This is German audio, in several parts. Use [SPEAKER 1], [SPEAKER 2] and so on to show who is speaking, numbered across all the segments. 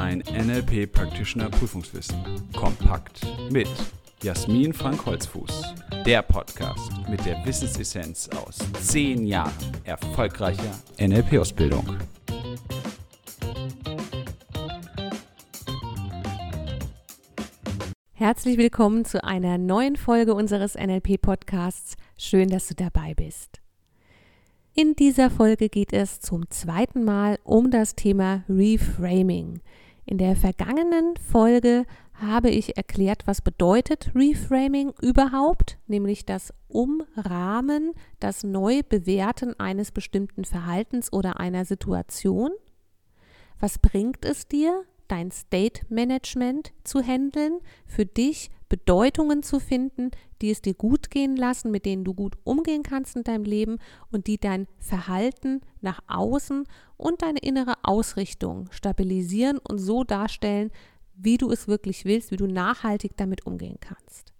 [SPEAKER 1] Dein NLP Practitioner Prüfungswissen. Kompakt mit Jasmin Frank Holzfuß. Der Podcast mit der Wissensessenz aus zehn Jahren erfolgreicher NLP-Ausbildung.
[SPEAKER 2] Herzlich willkommen zu einer neuen Folge unseres NLP-Podcasts. Schön, dass du dabei bist. In dieser Folge geht es zum zweiten Mal um das Thema Reframing. In der vergangenen Folge habe ich erklärt, was bedeutet Reframing überhaupt, nämlich das Umrahmen, das Neubewerten eines bestimmten Verhaltens oder einer Situation. Was bringt es dir, dein State Management zu handeln, für dich Bedeutungen zu finden, die es dir gut gehen lassen, mit denen du gut umgehen kannst in deinem Leben und die dein Verhalten nach außen und deine innere Ausrichtung stabilisieren und so darstellen, wie du es wirklich willst, wie du nachhaltig damit umgehen kannst.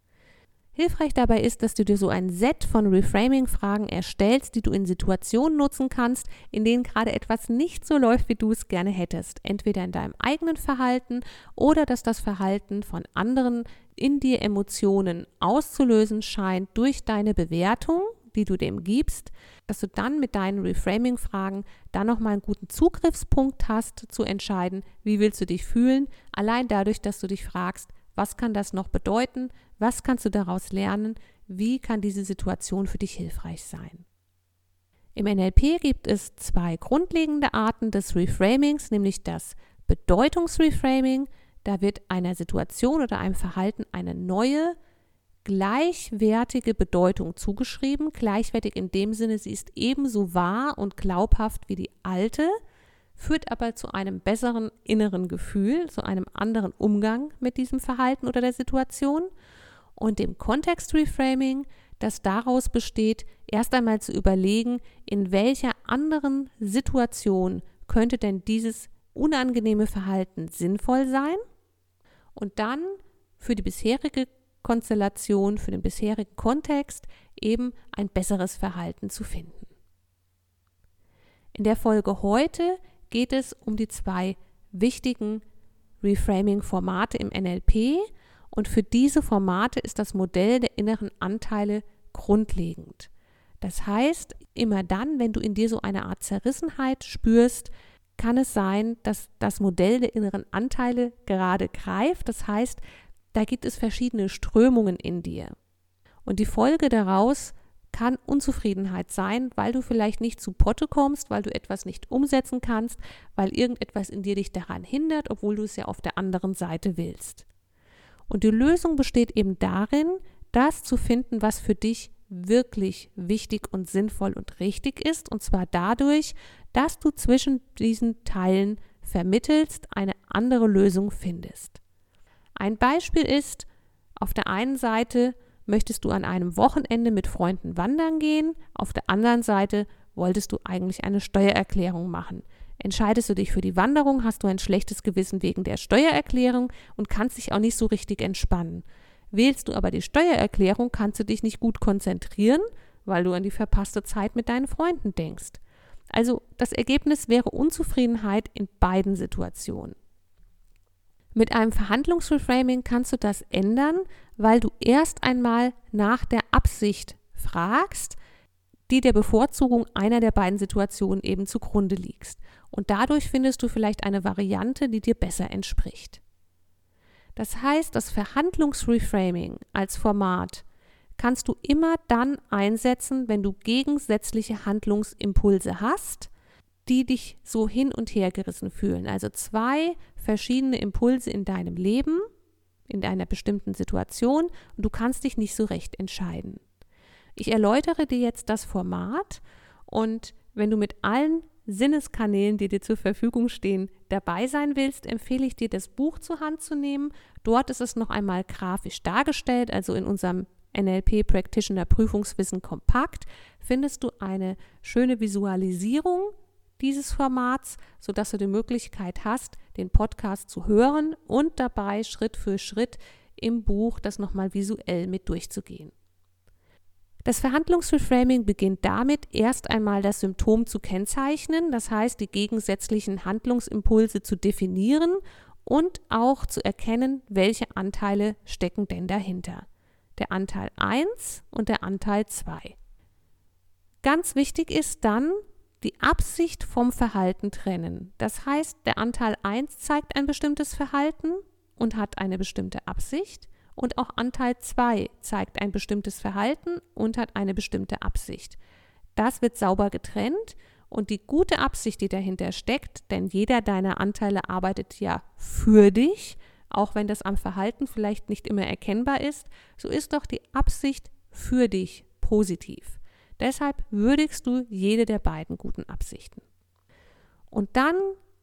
[SPEAKER 2] Hilfreich dabei ist, dass du dir so ein Set von Reframing-Fragen erstellst, die du in Situationen nutzen kannst, in denen gerade etwas nicht so läuft, wie du es gerne hättest. Entweder in deinem eigenen Verhalten oder dass das Verhalten von anderen in dir Emotionen auszulösen scheint durch deine Bewertung, die du dem gibst, dass du dann mit deinen Reframing-Fragen dann nochmal einen guten Zugriffspunkt hast, zu entscheiden, wie willst du dich fühlen, allein dadurch, dass du dich fragst, was kann das noch bedeuten? Was kannst du daraus lernen? Wie kann diese Situation für dich hilfreich sein? Im NLP gibt es zwei grundlegende Arten des Reframings, nämlich das Bedeutungsreframing. Da wird einer Situation oder einem Verhalten eine neue, gleichwertige Bedeutung zugeschrieben. Gleichwertig in dem Sinne, sie ist ebenso wahr und glaubhaft wie die alte führt aber zu einem besseren inneren Gefühl, zu einem anderen Umgang mit diesem Verhalten oder der Situation und dem Kontext-Reframing, das daraus besteht, erst einmal zu überlegen, in welcher anderen Situation könnte denn dieses unangenehme Verhalten sinnvoll sein und dann für die bisherige Konstellation, für den bisherigen Kontext eben ein besseres Verhalten zu finden. In der Folge heute geht es um die zwei wichtigen Reframing-Formate im NLP und für diese Formate ist das Modell der inneren Anteile grundlegend. Das heißt, immer dann, wenn du in dir so eine Art Zerrissenheit spürst, kann es sein, dass das Modell der inneren Anteile gerade greift. Das heißt, da gibt es verschiedene Strömungen in dir. Und die Folge daraus kann Unzufriedenheit sein, weil du vielleicht nicht zu Potte kommst, weil du etwas nicht umsetzen kannst, weil irgendetwas in dir dich daran hindert, obwohl du es ja auf der anderen Seite willst. Und die Lösung besteht eben darin, das zu finden, was für dich wirklich wichtig und sinnvoll und richtig ist, und zwar dadurch, dass du zwischen diesen Teilen vermittelst, eine andere Lösung findest. Ein Beispiel ist, auf der einen Seite möchtest du an einem Wochenende mit Freunden wandern gehen, auf der anderen Seite wolltest du eigentlich eine Steuererklärung machen. Entscheidest du dich für die Wanderung, hast du ein schlechtes Gewissen wegen der Steuererklärung und kannst dich auch nicht so richtig entspannen. Wählst du aber die Steuererklärung, kannst du dich nicht gut konzentrieren, weil du an die verpasste Zeit mit deinen Freunden denkst. Also das Ergebnis wäre Unzufriedenheit in beiden Situationen. Mit einem Verhandlungsreframing kannst du das ändern, weil du erst einmal nach der Absicht fragst, die der Bevorzugung einer der beiden Situationen eben zugrunde liegt. Und dadurch findest du vielleicht eine Variante, die dir besser entspricht. Das heißt, das Verhandlungsreframing als Format kannst du immer dann einsetzen, wenn du gegensätzliche Handlungsimpulse hast, die dich so hin und her gerissen fühlen. Also zwei verschiedene Impulse in deinem Leben, in einer bestimmten Situation und du kannst dich nicht so recht entscheiden. Ich erläutere dir jetzt das Format und wenn du mit allen Sinneskanälen, die dir zur Verfügung stehen, dabei sein willst, empfehle ich dir, das Buch zur Hand zu nehmen. Dort ist es noch einmal grafisch dargestellt, also in unserem NLP Practitioner Prüfungswissen kompakt findest du eine schöne Visualisierung dieses Formats, sodass du die Möglichkeit hast, den Podcast zu hören und dabei Schritt für Schritt im Buch das nochmal visuell mit durchzugehen. Das Verhandlungsreframing beginnt damit, erst einmal das Symptom zu kennzeichnen, das heißt die gegensätzlichen Handlungsimpulse zu definieren und auch zu erkennen, welche Anteile stecken denn dahinter. Der Anteil 1 und der Anteil 2. Ganz wichtig ist dann, die Absicht vom Verhalten trennen. Das heißt, der Anteil 1 zeigt ein bestimmtes Verhalten und hat eine bestimmte Absicht und auch Anteil 2 zeigt ein bestimmtes Verhalten und hat eine bestimmte Absicht. Das wird sauber getrennt und die gute Absicht, die dahinter steckt, denn jeder deiner Anteile arbeitet ja für dich, auch wenn das am Verhalten vielleicht nicht immer erkennbar ist, so ist doch die Absicht für dich positiv. Deshalb würdigst du jede der beiden guten Absichten. Und dann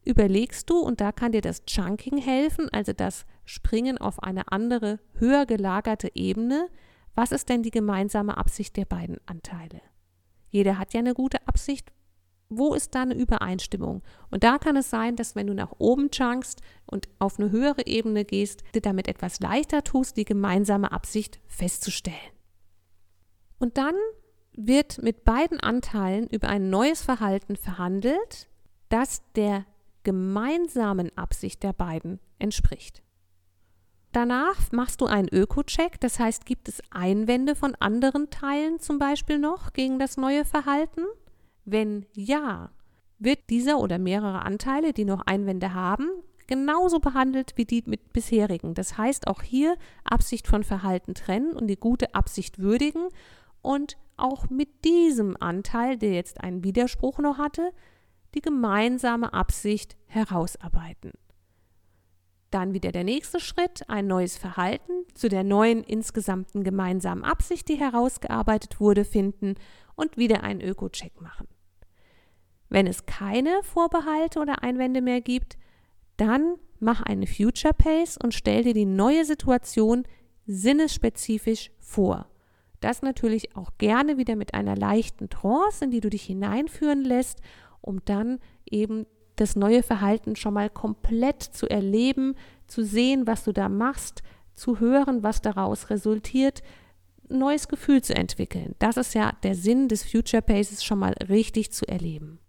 [SPEAKER 2] überlegst du, und da kann dir das Chunking helfen, also das Springen auf eine andere, höher gelagerte Ebene, was ist denn die gemeinsame Absicht der beiden Anteile? Jeder hat ja eine gute Absicht. Wo ist da eine Übereinstimmung? Und da kann es sein, dass wenn du nach oben chunkst und auf eine höhere Ebene gehst, dir damit etwas leichter tust, die gemeinsame Absicht festzustellen. Und dann wird mit beiden Anteilen über ein neues Verhalten verhandelt, das der gemeinsamen Absicht der beiden entspricht. Danach machst du einen Öko-Check, das heißt, gibt es Einwände von anderen Teilen zum Beispiel noch gegen das neue Verhalten? Wenn ja, wird dieser oder mehrere Anteile, die noch Einwände haben, genauso behandelt wie die mit bisherigen. Das heißt, auch hier Absicht von Verhalten trennen und die gute Absicht würdigen und auch mit diesem Anteil, der jetzt einen Widerspruch noch hatte, die gemeinsame Absicht herausarbeiten. Dann wieder der nächste Schritt, ein neues Verhalten zu der neuen insgesamten gemeinsamen Absicht, die herausgearbeitet wurde, finden und wieder einen Öko-Check machen. Wenn es keine Vorbehalte oder Einwände mehr gibt, dann mach eine Future Pace und stell dir die neue Situation sinnesspezifisch vor. Das natürlich auch gerne wieder mit einer leichten Trance, in die du dich hineinführen lässt, um dann eben das neue Verhalten schon mal komplett zu erleben, zu sehen, was du da machst, zu hören, was daraus resultiert, neues Gefühl zu entwickeln. Das ist ja der Sinn des Future Paces schon mal richtig zu erleben.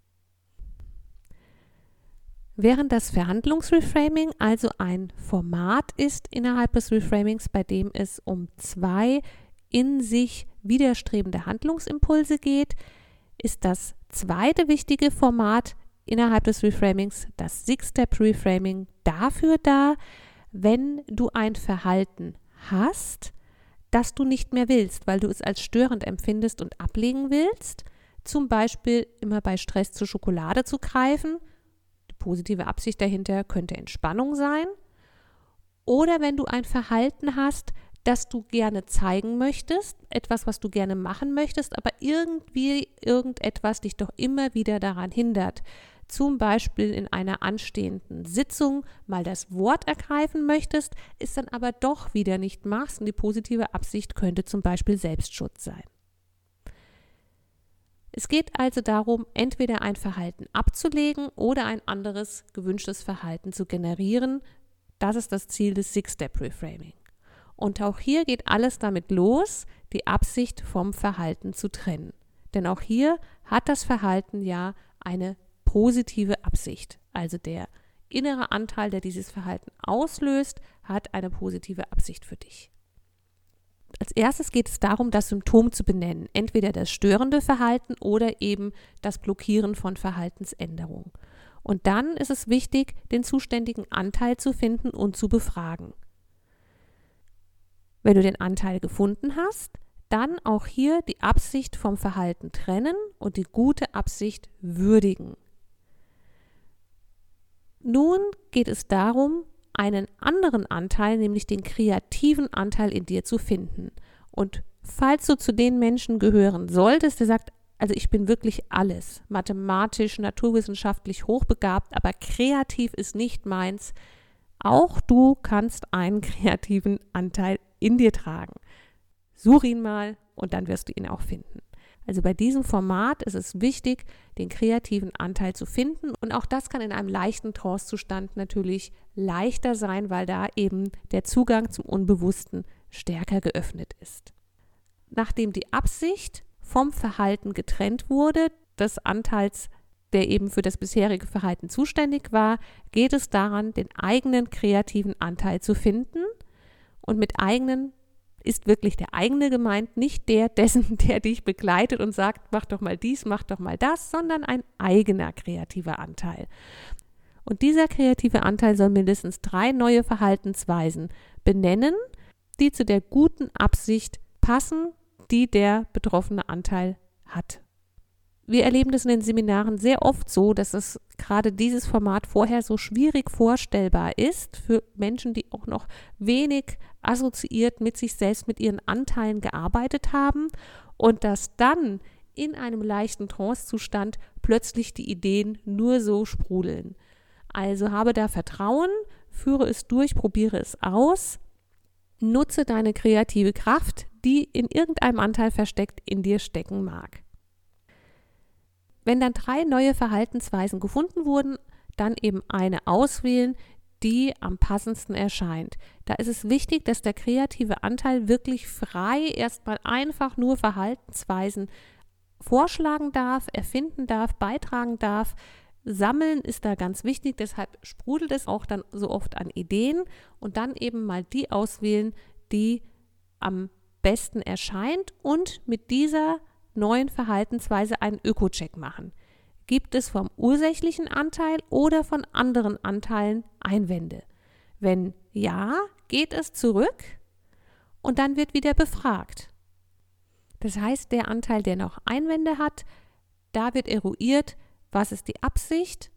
[SPEAKER 2] Während das Verhandlungsreframing also ein Format ist innerhalb des Reframings, bei dem es um zwei in sich widerstrebende Handlungsimpulse geht, ist das zweite wichtige Format innerhalb des Reframings, das Six-Step-Reframing, dafür da, wenn du ein Verhalten hast, das du nicht mehr willst, weil du es als störend empfindest und ablegen willst, zum Beispiel immer bei Stress zur Schokolade zu greifen, die positive Absicht dahinter könnte Entspannung sein, oder wenn du ein Verhalten hast, das du gerne zeigen möchtest, etwas, was du gerne machen möchtest, aber irgendwie irgendetwas dich doch immer wieder daran hindert. Zum Beispiel in einer anstehenden Sitzung mal das Wort ergreifen möchtest, ist dann aber doch wieder nicht machst und die positive Absicht könnte zum Beispiel Selbstschutz sein. Es geht also darum, entweder ein Verhalten abzulegen oder ein anderes gewünschtes Verhalten zu generieren. Das ist das Ziel des Six-Step-Reframing. Und auch hier geht alles damit los, die Absicht vom Verhalten zu trennen. Denn auch hier hat das Verhalten ja eine positive Absicht. Also der innere Anteil, der dieses Verhalten auslöst, hat eine positive Absicht für dich. Als erstes geht es darum, das Symptom zu benennen, entweder das störende Verhalten oder eben das Blockieren von Verhaltensänderungen. Und dann ist es wichtig, den zuständigen Anteil zu finden und zu befragen. Wenn du den Anteil gefunden hast, dann auch hier die Absicht vom Verhalten trennen und die gute Absicht würdigen. Nun geht es darum, einen anderen Anteil, nämlich den kreativen Anteil in dir zu finden. Und falls du zu den Menschen gehören solltest, der sagt, also ich bin wirklich alles, mathematisch, naturwissenschaftlich hochbegabt, aber kreativ ist nicht meins, auch du kannst einen kreativen Anteil in dir tragen. Such ihn mal und dann wirst du ihn auch finden. Also bei diesem Format ist es wichtig, den kreativen Anteil zu finden und auch das kann in einem leichten Trance-Zustand natürlich leichter sein, weil da eben der Zugang zum Unbewussten stärker geöffnet ist. Nachdem die Absicht vom Verhalten getrennt wurde, des Anteils der eben für das bisherige Verhalten zuständig war, geht es daran, den eigenen kreativen Anteil zu finden. Und mit eigenen ist wirklich der eigene gemeint, nicht der dessen, der dich begleitet und sagt, mach doch mal dies, mach doch mal das, sondern ein eigener kreativer Anteil. Und dieser kreative Anteil soll mindestens drei neue Verhaltensweisen benennen, die zu der guten Absicht passen, die der betroffene Anteil hat. Wir erleben das in den Seminaren sehr oft so, dass es gerade dieses Format vorher so schwierig vorstellbar ist für Menschen, die auch noch wenig assoziiert mit sich selbst, mit ihren Anteilen gearbeitet haben und dass dann in einem leichten Trancezustand plötzlich die Ideen nur so sprudeln. Also habe da Vertrauen, führe es durch, probiere es aus, nutze deine kreative Kraft, die in irgendeinem Anteil versteckt in dir stecken mag. Wenn dann drei neue Verhaltensweisen gefunden wurden, dann eben eine auswählen, die am passendsten erscheint. Da ist es wichtig, dass der kreative Anteil wirklich frei erstmal einfach nur Verhaltensweisen vorschlagen darf, erfinden darf, beitragen darf. Sammeln ist da ganz wichtig, deshalb sprudelt es auch dann so oft an Ideen und dann eben mal die auswählen, die am besten erscheint und mit dieser neuen Verhaltensweise einen Öko-Check machen. Gibt es vom ursächlichen Anteil oder von anderen Anteilen Einwände? Wenn ja, geht es zurück und dann wird wieder befragt. Das heißt, der Anteil, der noch Einwände hat, da wird eruiert, was ist die Absicht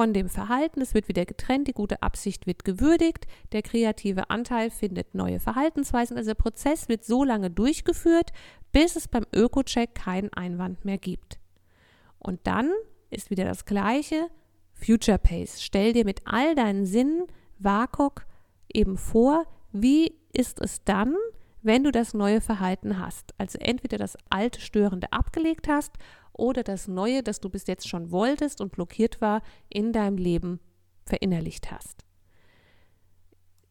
[SPEAKER 2] von dem Verhalten. Es wird wieder getrennt, die gute Absicht wird gewürdigt, der kreative Anteil findet neue Verhaltensweisen. Also der Prozess wird so lange durchgeführt, bis es beim Öko-Check keinen Einwand mehr gibt. Und dann ist wieder das Gleiche. Future Pace. Stell dir mit all deinen Sinnen WAKOK eben vor, wie ist es dann, wenn du das neue Verhalten hast. Also entweder das alte Störende abgelegt hast oder das neue, das du bis jetzt schon wolltest und blockiert war, in deinem Leben verinnerlicht hast.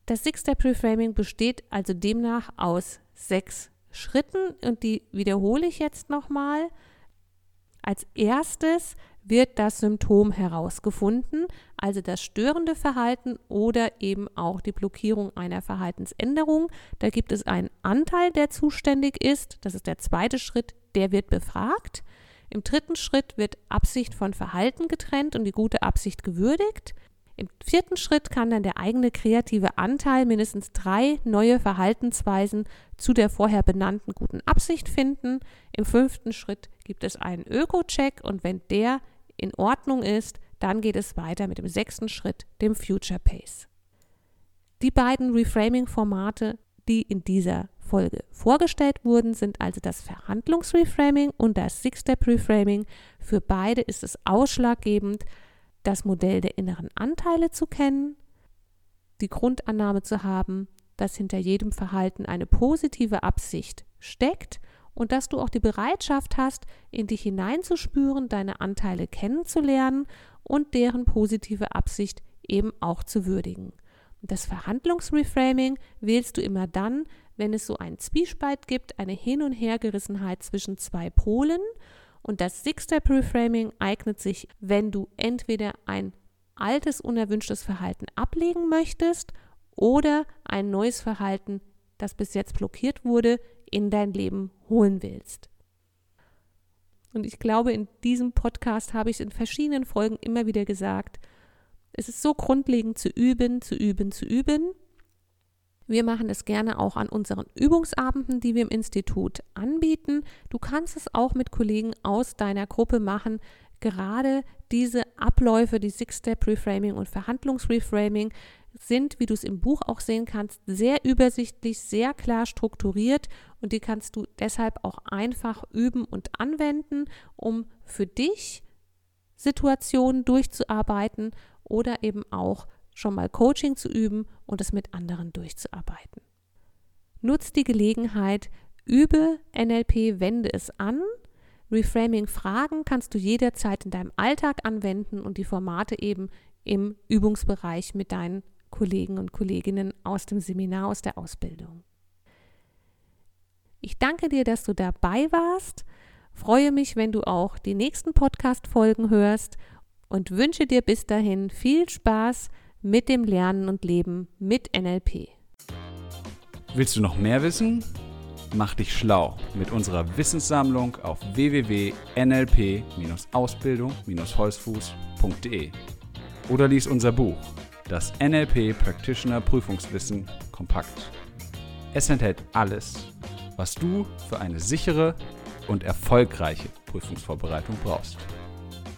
[SPEAKER 2] Das Six-Step-Reframing besteht also demnach aus sechs Schritten und die wiederhole ich jetzt nochmal. Als erstes wird das Symptom herausgefunden, also das störende Verhalten oder eben auch die Blockierung einer Verhaltensänderung. Da gibt es einen Anteil, der zuständig ist. Das ist der zweite Schritt, der wird befragt. Im dritten Schritt wird Absicht von Verhalten getrennt und die gute Absicht gewürdigt. Im vierten Schritt kann dann der eigene kreative Anteil mindestens drei neue Verhaltensweisen zu der vorher benannten guten Absicht finden. Im fünften Schritt gibt es einen Öko-Check und wenn der in Ordnung ist, dann geht es weiter mit dem sechsten Schritt, dem Future Pace. Die beiden Reframing-Formate, die in dieser Folge vorgestellt wurden, sind also das Verhandlungsreframing und das Six-Step-Reframing. Für beide ist es ausschlaggebend, das Modell der inneren Anteile zu kennen, die Grundannahme zu haben, dass hinter jedem Verhalten eine positive Absicht steckt und dass du auch die Bereitschaft hast, in dich hineinzuspüren, deine Anteile kennenzulernen und deren positive Absicht eben auch zu würdigen. Das Verhandlungsreframing wählst du immer dann, wenn es so einen Zwiespalt gibt, eine Hin- und Hergerissenheit zwischen zwei Polen und das Six-Step-Reframing eignet sich, wenn du entweder ein altes, unerwünschtes Verhalten ablegen möchtest oder ein neues Verhalten, das bis jetzt blockiert wurde, in dein Leben holen willst. Und ich glaube, in diesem Podcast habe ich es in verschiedenen Folgen immer wieder gesagt, es ist so grundlegend zu üben, zu üben, zu üben. Wir machen es gerne auch an unseren Übungsabenden, die wir im Institut anbieten. Du kannst es auch mit Kollegen aus deiner Gruppe machen. Gerade diese Abläufe, die Six-Step-Reframing und Verhandlungsreframing, sind, wie du es im Buch auch sehen kannst, sehr übersichtlich, sehr klar strukturiert und die kannst du deshalb auch einfach üben und anwenden, um für dich Situationen durchzuarbeiten oder eben auch schon mal Coaching zu üben und es mit anderen durchzuarbeiten. Nutz die Gelegenheit, übe NLP, wende es an. Reframing-Fragen kannst du jederzeit in deinem Alltag anwenden und die Formate eben im Übungsbereich mit deinen Kollegen und Kolleginnen aus dem Seminar, aus der Ausbildung. Ich danke dir, dass du dabei warst. freue mich, wenn du auch die nächsten Podcast-Folgen hörst und wünsche dir bis dahin viel Spaß mit dem Lernen und Leben mit NLP.
[SPEAKER 1] Willst du noch mehr wissen? Mach dich schlau mit unserer Wissenssammlung auf www.nlp-ausbildung-holzfuß.de oder lies unser Buch, das NLP Practitioner Prüfungswissen kompakt. Es enthält alles, was du für eine sichere und erfolgreiche Prüfungsvorbereitung brauchst.